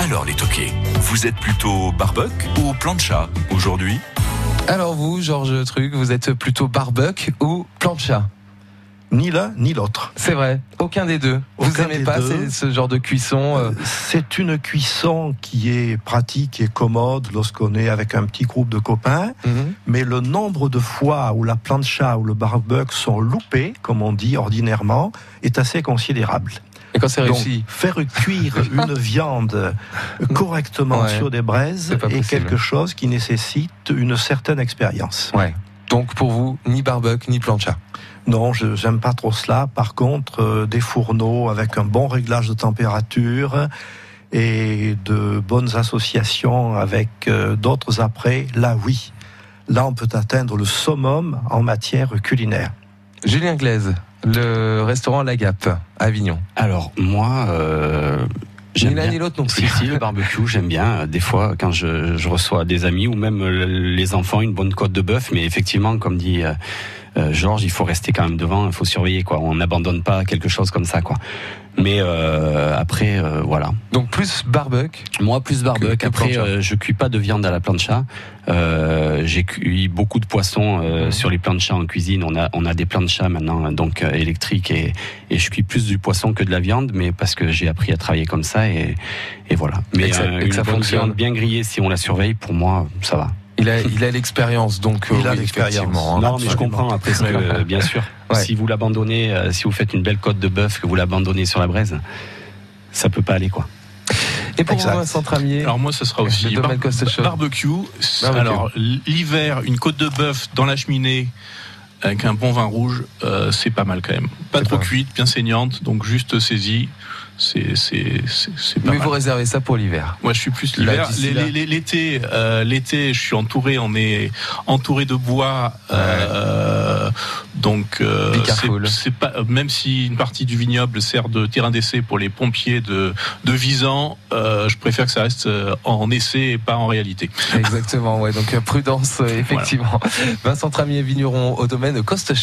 Alors les toqués, vous êtes plutôt barbecue ou plancha aujourd'hui? Alors vous, Georges Truc, vous êtes plutôt barbecue ou plancha? Ni l'un ni l'autre. C'est vrai, aucun des deux. vous Aucun aimez des pas deux. ce genre de cuisson euh, C'est une cuisson qui est pratique et commode lorsqu'on est avec un petit groupe de copains, mhm. mais le nombre de fois où la plancha ou le barbecue sont loupés, comme on dit ordinairement, est assez considérable. Et quand c'est réussi faire cuire une viande correctement Ouais. sur des braises est possible. quelque chose qui nécessite une certaine expérience. Ouais. Donc pour vous, ni barbecue, ni plancha. Non, je j'aime pas trop cela. Par contre, euh, des fourneaux avec un bon réglage de température et de bonnes associations avec euh, d'autres après, là oui. Là, on peut atteindre le summum en matière culinaire. Julien Glaise, le restaurant La Gap, à Avignon. Alors moi, euh, Ni j'aime l'un bien. ni l'autre non Si, plus. si, le barbecue, j'aime bien. Euh, Des fois, quand je, je reçois des amis ou même euh, les enfants, une bonne côte de bœuf. Mais effectivement, comme dit euh, Georges, il faut rester quand même devant, il faut surveiller. quoi. On n'abandonne pas quelque chose comme ça. quoi. Mais euh, après, euh, voilà. Donc plus barbecue. Moi, plus barbecue. Que- que Après, euh, je cuis pas de viande à la plancha. J'ai cuit beaucoup de poissons Mhm. sur les planchas en cuisine. On a, on a des planchas maintenant, donc électriques, et, et je cuis plus du poisson que de la viande, mais parce que j'ai appris à travailler comme ça, et, et voilà. Mais Et que ça- et que une ça bonne fonctionne. viande bien grillée, si on la surveille, pour moi, ça va. Il a, il a l'expérience, donc Il euh, a oui, l'expérience. effectivement, hein. non, mais je comprends après, ce que, euh, bien sûr. Ouais. Si vous l'abandonnez, euh, si vous faites une belle côte de bœuf, que vous l'abandonnez sur la braise, ça peut pas aller, quoi. Et pour Exact. vous, Vincent Tramier, Alors moi, ce sera aussi Chaude. barbecue. Barbecue. Alors l'hiver, une côte de bœuf dans la cheminée avec un bon vin rouge, euh, c'est pas mal quand même. Pas trop pas- cuite, bien saignante, donc juste saisie. C'est c'est c'est c'est pas mais mal. vous réservez ça pour l'hiver. Moi, je suis plus l'hiver. L'été, euh, l'été, je suis entouré. On est entouré de bois, euh, donc euh, c'est pas. Même si une partie du vignoble sert de terrain d'essai pour les pompiers de de Visan, je préfère que ça reste en essai et pas en réalité. Exactement, ouais. Donc prudence, effectivement. Vincent Tramier, vigneron au domaine Coste.